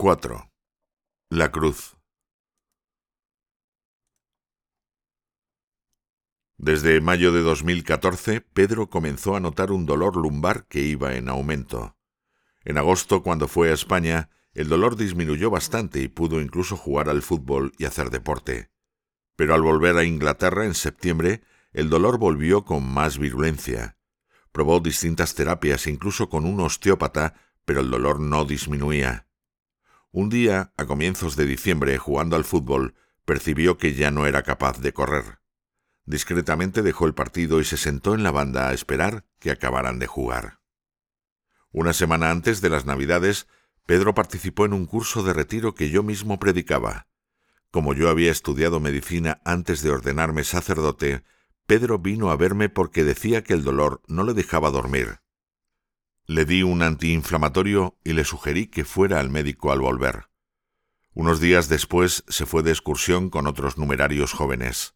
4. La cruz. Desde mayo de 2014, Pedro comenzó a notar un dolor lumbar que iba en aumento. En agosto, cuando fue a España, el dolor disminuyó bastante y pudo incluso jugar al fútbol y hacer deporte. Pero al volver a Inglaterra en septiembre, el dolor volvió con más virulencia. Probó distintas terapias, incluso con un osteópata, pero el dolor no disminuía. Un día, a comienzos de diciembre, jugando al fútbol, percibió que ya no era capaz de correr. Discretamente dejó el partido y se sentó en la banda a esperar que acabaran de jugar. Una semana antes de las Navidades, Pedro participó en un curso de retiro que yo mismo predicaba. Como yo había estudiado medicina antes de ordenarme sacerdote, Pedro vino a verme porque decía que el dolor no le dejaba dormir. Le di un antiinflamatorio y le sugerí que fuera al médico al volver. Unos días después se fue de excursión con otros numerarios jóvenes.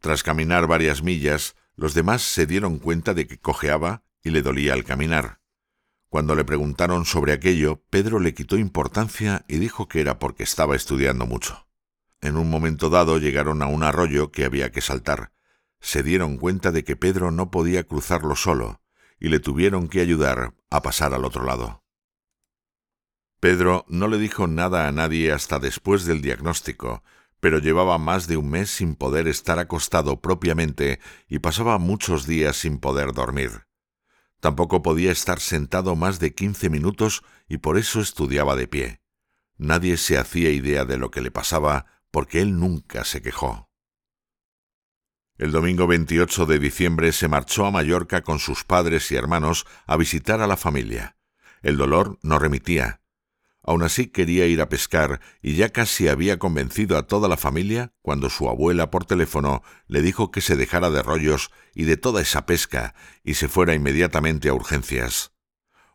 Tras caminar varias millas, los demás se dieron cuenta de que cojeaba y le dolía al caminar. Cuando le preguntaron sobre aquello, Pedro le quitó importancia y dijo que era porque estaba estudiando mucho. En un momento dado llegaron a un arroyo que había que saltar. Se dieron cuenta de que Pedro no podía cruzarlo solo, y le tuvieron que ayudar a pasar al otro lado. Pedro no le dijo nada a nadie hasta después del diagnóstico, pero llevaba más de un mes sin poder estar acostado propiamente y pasaba muchos días sin poder dormir. Tampoco podía estar sentado más de quince minutos y por eso estudiaba de pie. Nadie se hacía idea de lo que le pasaba porque él nunca se quejó. El domingo 28 de diciembre se marchó a Mallorca con sus padres y hermanos a visitar a la familia. El dolor no remitía, Aún así quería ir a pescar y ya casi había convencido a toda la familia cuando su abuela por teléfono le dijo que se dejara de rollos y de toda esa pesca y se fuera inmediatamente a urgencias.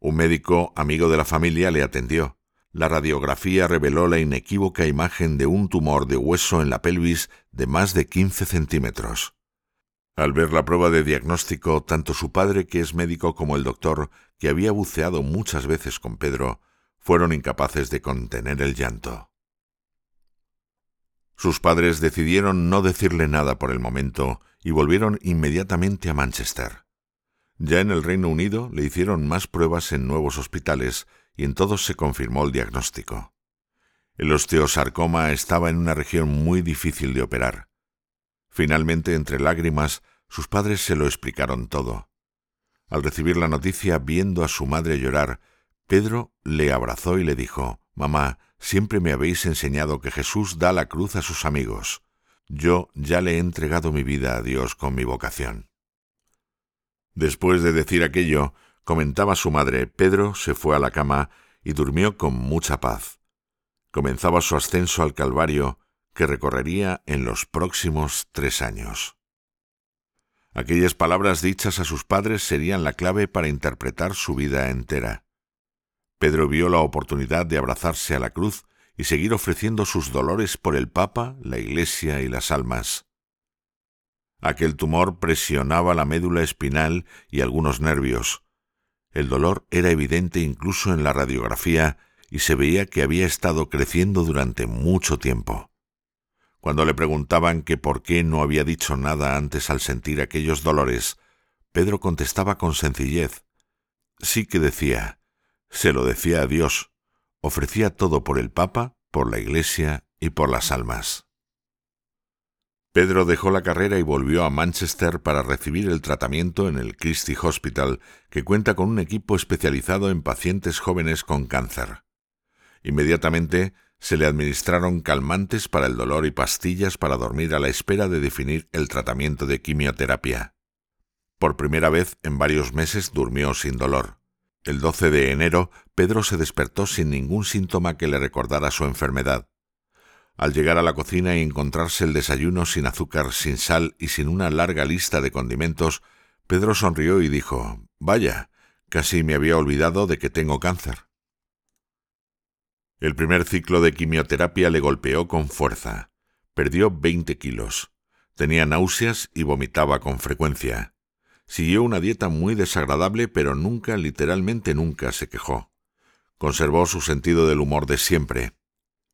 Un médico amigo de la familia le atendió. La radiografía reveló la inequívoca imagen de un tumor de hueso en la pelvis de más de 15 centímetros. Al ver la prueba de diagnóstico, tanto su padre, que es médico, como el doctor, que había buceado muchas veces con Pedro, fueron incapaces de contener el llanto. Sus padres decidieron no decirle nada por el momento y volvieron inmediatamente a Manchester. Ya en el Reino Unido le hicieron más pruebas en nuevos hospitales y en todos se confirmó el diagnóstico. El osteosarcoma estaba en una región muy difícil de operar. Finalmente, entre lágrimas, sus padres se lo explicaron todo. Al recibir la noticia, viendo a su madre llorar, Pedro le abrazó y le dijo, Mamá, siempre me habéis enseñado que Jesús da la cruz a sus amigos. Yo ya le he entregado mi vida a Dios con mi vocación. Después de decir aquello, comentaba su madre, Pedro se fue a la cama y durmió con mucha paz. Comenzaba su ascenso al Calvario, que recorrería en los próximos tres años. Aquellas palabras dichas a sus padres serían la clave para interpretar su vida entera. Pedro vio la oportunidad de abrazarse a la cruz y seguir ofreciendo sus dolores por el Papa, la Iglesia y las almas. Aquel tumor presionaba la médula espinal y algunos nervios. El dolor era evidente incluso en la radiografía y se veía que había estado creciendo durante mucho tiempo. Cuando le preguntaban que por qué no había dicho nada antes al sentir aquellos dolores, Pedro contestaba con sencillez. Sí que decía, se lo decía a Dios, ofrecía todo por el Papa, por la Iglesia y por las almas. Pedro dejó la carrera y volvió a Manchester para recibir el tratamiento en el Christie Hospital, que cuenta con un equipo especializado en pacientes jóvenes con cáncer. Inmediatamente se le administraron calmantes para el dolor y pastillas para dormir a la espera de definir el tratamiento de quimioterapia. Por primera vez en varios meses durmió sin dolor. El 12 de enero, Pedro se despertó sin ningún síntoma que le recordara su enfermedad. Al llegar a la cocina y encontrarse el desayuno sin azúcar, sin sal y sin una larga lista de condimentos, Pedro sonrió y dijo Vaya, casi me había olvidado de que tengo cáncer. El primer ciclo de quimioterapia le golpeó con fuerza. Perdió veinte kilos. Tenía náuseas y vomitaba con frecuencia. Siguió una dieta muy desagradable, pero nunca, literalmente nunca, se quejó. Conservó su sentido del humor de siempre.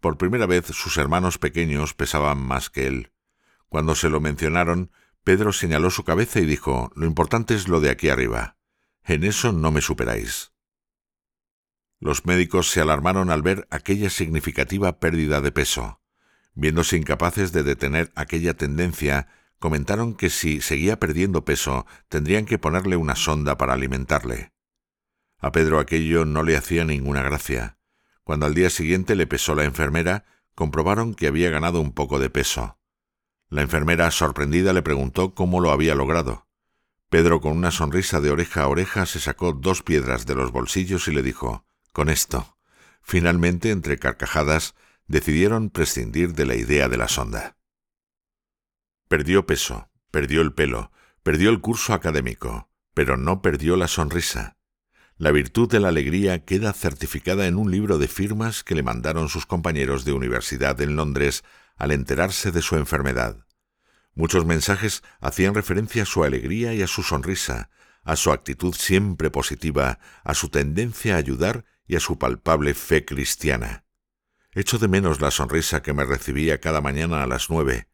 Por primera vez sus hermanos pequeños pesaban más que él. Cuando se lo mencionaron, Pedro señaló su cabeza y dijo Lo importante es lo de aquí arriba. En eso no me superáis. Los médicos se alarmaron al ver aquella significativa pérdida de peso. Viéndose incapaces de detener aquella tendencia, comentaron que si seguía perdiendo peso tendrían que ponerle una sonda para alimentarle. A Pedro aquello no le hacía ninguna gracia. Cuando al día siguiente le pesó la enfermera, comprobaron que había ganado un poco de peso. La enfermera, sorprendida, le preguntó cómo lo había logrado. Pedro, con una sonrisa de oreja a oreja, se sacó dos piedras de los bolsillos y le dijo Con esto. Finalmente, entre carcajadas, decidieron prescindir de la idea de la sonda. Perdió peso, perdió el pelo, perdió el curso académico, pero no perdió la sonrisa. La virtud de la alegría queda certificada en un libro de firmas que le mandaron sus compañeros de universidad en Londres al enterarse de su enfermedad. Muchos mensajes hacían referencia a su alegría y a su sonrisa, a su actitud siempre positiva, a su tendencia a ayudar y a su palpable fe cristiana. Echo de menos la sonrisa que me recibía cada mañana a las nueve,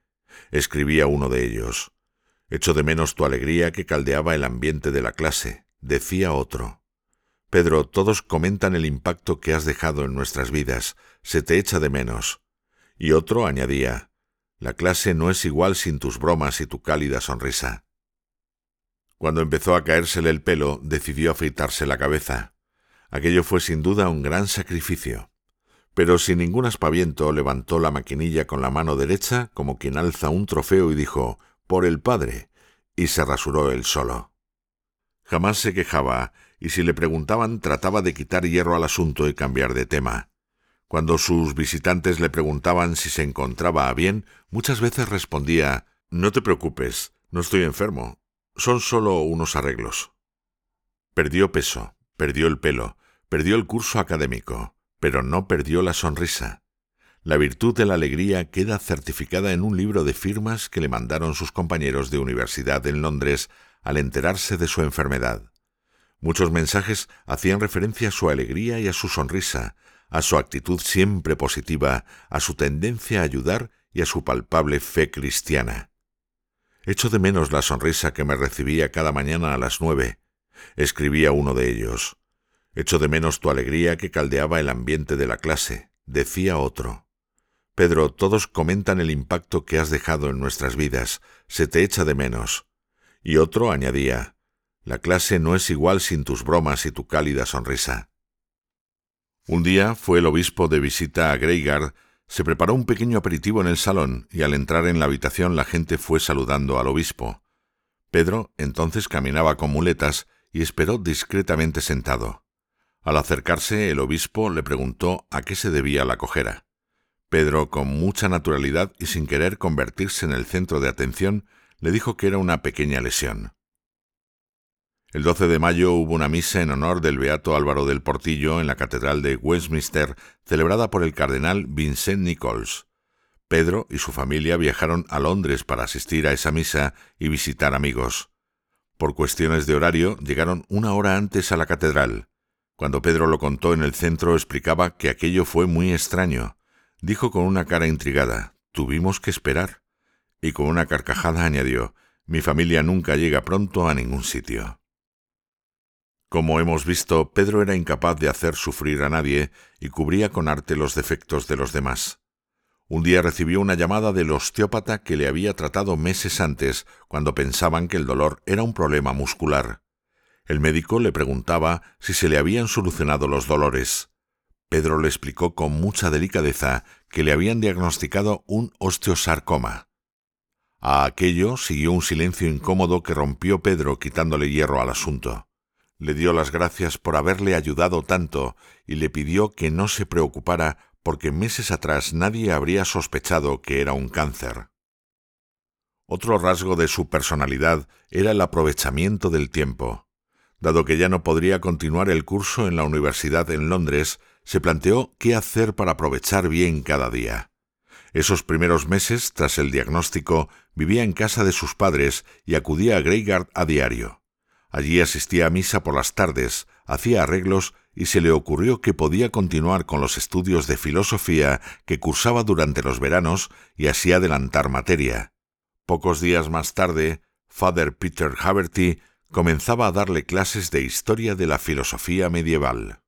escribía uno de ellos. Echo de menos tu alegría que caldeaba el ambiente de la clase, decía otro. Pedro, todos comentan el impacto que has dejado en nuestras vidas, se te echa de menos. Y otro añadía, la clase no es igual sin tus bromas y tu cálida sonrisa. Cuando empezó a caérsele el pelo, decidió afeitarse la cabeza. Aquello fue sin duda un gran sacrificio. Pero sin ningún aspaviento levantó la maquinilla con la mano derecha como quien alza un trofeo y dijo, por el padre, y se rasuró él solo. Jamás se quejaba, y si le preguntaban trataba de quitar hierro al asunto y cambiar de tema. Cuando sus visitantes le preguntaban si se encontraba bien, muchas veces respondía No te preocupes, no estoy enfermo, son solo unos arreglos. Perdió peso, perdió el pelo, perdió el curso académico, pero no perdió la sonrisa. La virtud de la alegría queda certificada en un libro de firmas que le mandaron sus compañeros de universidad en Londres al enterarse de su enfermedad. Muchos mensajes hacían referencia a su alegría y a su sonrisa, a su actitud siempre positiva, a su tendencia a ayudar y a su palpable fe cristiana. Echo de menos la sonrisa que me recibía cada mañana a las nueve, escribía uno de ellos. Echo de menos tu alegría que caldeaba el ambiente de la clase, decía otro. Pedro, todos comentan el impacto que has dejado en nuestras vidas, se te echa de menos. Y otro añadía, la clase no es igual sin tus bromas y tu cálida sonrisa. Un día fue el obispo de visita a Greygard, se preparó un pequeño aperitivo en el salón y al entrar en la habitación la gente fue saludando al obispo. Pedro entonces caminaba con muletas y esperó discretamente sentado. Al acercarse el obispo le preguntó a qué se debía la cojera. Pedro, con mucha naturalidad y sin querer convertirse en el centro de atención, le dijo que era una pequeña lesión. El 12 de mayo hubo una misa en honor del beato Álvaro del Portillo en la Catedral de Westminster, celebrada por el cardenal Vincent Nichols. Pedro y su familia viajaron a Londres para asistir a esa misa y visitar amigos. Por cuestiones de horario llegaron una hora antes a la catedral. Cuando Pedro lo contó en el centro explicaba que aquello fue muy extraño. Dijo con una cara intrigada, tuvimos que esperar. Y con una carcajada añadió, mi familia nunca llega pronto a ningún sitio. Como hemos visto, Pedro era incapaz de hacer sufrir a nadie y cubría con arte los defectos de los demás. Un día recibió una llamada del osteópata que le había tratado meses antes, cuando pensaban que el dolor era un problema muscular. El médico le preguntaba si se le habían solucionado los dolores. Pedro le explicó con mucha delicadeza que le habían diagnosticado un osteosarcoma. A aquello siguió un silencio incómodo que rompió Pedro quitándole hierro al asunto le dio las gracias por haberle ayudado tanto y le pidió que no se preocupara porque meses atrás nadie habría sospechado que era un cáncer. Otro rasgo de su personalidad era el aprovechamiento del tiempo. Dado que ya no podría continuar el curso en la universidad en Londres, se planteó qué hacer para aprovechar bien cada día. Esos primeros meses, tras el diagnóstico, vivía en casa de sus padres y acudía a Greygard a diario. Allí asistía a misa por las tardes, hacía arreglos y se le ocurrió que podía continuar con los estudios de filosofía que cursaba durante los veranos y así adelantar materia. Pocos días más tarde, Father Peter Haverty comenzaba a darle clases de historia de la filosofía medieval.